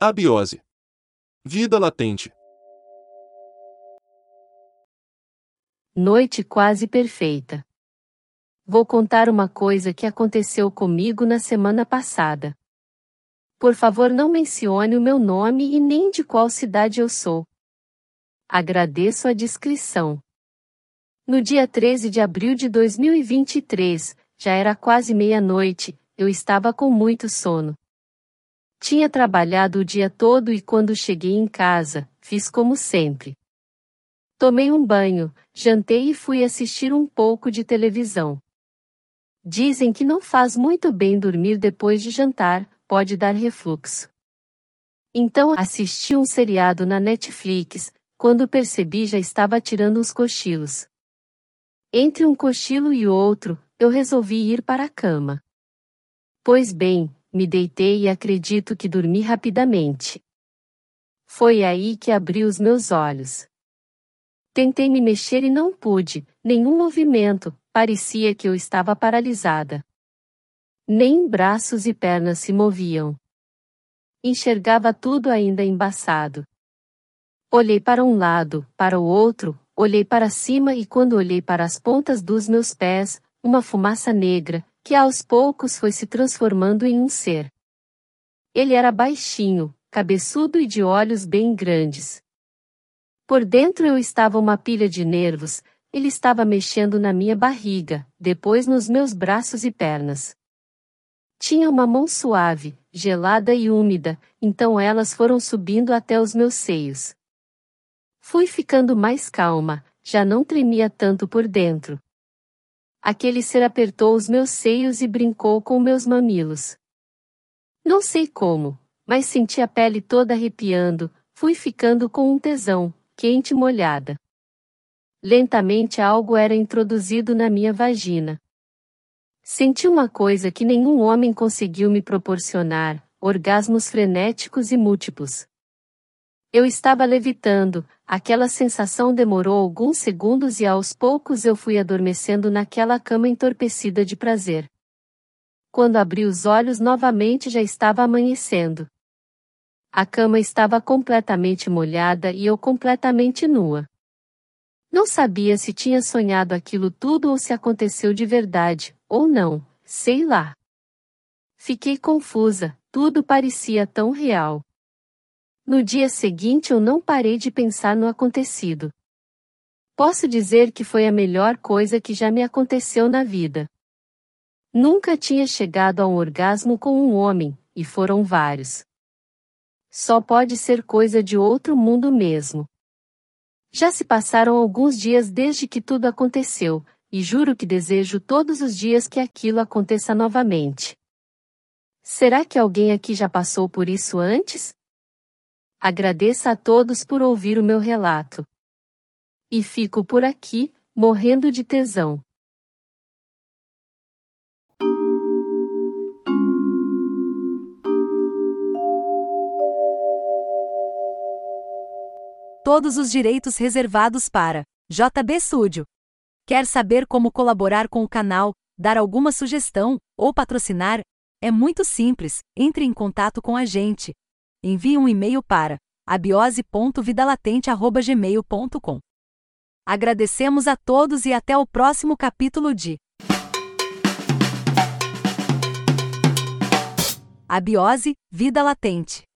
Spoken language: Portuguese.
Abiose. Vida latente. Noite quase perfeita. Vou contar uma coisa que aconteceu comigo na semana passada. Por favor, não mencione o meu nome e nem de qual cidade eu sou. Agradeço a descrição. No dia 13 de abril de 2023, já era quase meia-noite, eu estava com muito sono. Tinha trabalhado o dia todo e quando cheguei em casa, fiz como sempre. Tomei um banho, jantei e fui assistir um pouco de televisão. Dizem que não faz muito bem dormir depois de jantar, pode dar refluxo. Então assisti um seriado na Netflix, quando percebi já estava tirando os cochilos. Entre um cochilo e outro, eu resolvi ir para a cama. Pois bem, me deitei e acredito que dormi rapidamente. Foi aí que abri os meus olhos. Tentei me mexer e não pude, nenhum movimento, parecia que eu estava paralisada. Nem braços e pernas se moviam. Enxergava tudo ainda embaçado. Olhei para um lado, para o outro, olhei para cima e quando olhei para as pontas dos meus pés, uma fumaça negra, que aos poucos foi se transformando em um ser. Ele era baixinho, cabeçudo e de olhos bem grandes. Por dentro eu estava uma pilha de nervos, ele estava mexendo na minha barriga, depois nos meus braços e pernas. Tinha uma mão suave, gelada e úmida, então elas foram subindo até os meus seios. Fui ficando mais calma, já não tremia tanto por dentro. Aquele ser apertou os meus seios e brincou com meus mamilos. Não sei como, mas senti a pele toda arrepiando, fui ficando com um tesão, quente e molhada. Lentamente algo era introduzido na minha vagina. Senti uma coisa que nenhum homem conseguiu me proporcionar: orgasmos frenéticos e múltiplos. Eu estava levitando, aquela sensação demorou alguns segundos e aos poucos eu fui adormecendo naquela cama entorpecida de prazer. Quando abri os olhos novamente já estava amanhecendo. A cama estava completamente molhada e eu completamente nua. Não sabia se tinha sonhado aquilo tudo ou se aconteceu de verdade, ou não, sei lá. Fiquei confusa, tudo parecia tão real. No dia seguinte eu não parei de pensar no acontecido. Posso dizer que foi a melhor coisa que já me aconteceu na vida. Nunca tinha chegado a um orgasmo com um homem, e foram vários. Só pode ser coisa de outro mundo mesmo. Já se passaram alguns dias desde que tudo aconteceu, e juro que desejo todos os dias que aquilo aconteça novamente. Será que alguém aqui já passou por isso antes? Agradeça a todos por ouvir o meu relato. E fico por aqui, morrendo de tesão. Todos os direitos reservados para JB Studio. Quer saber como colaborar com o canal, dar alguma sugestão ou patrocinar? É muito simples. Entre em contato com a gente envie um e-mail para abiose.vidalatente.gmail.com. Agradecemos a todos e até o próximo capítulo de Abiose, Vida Latente.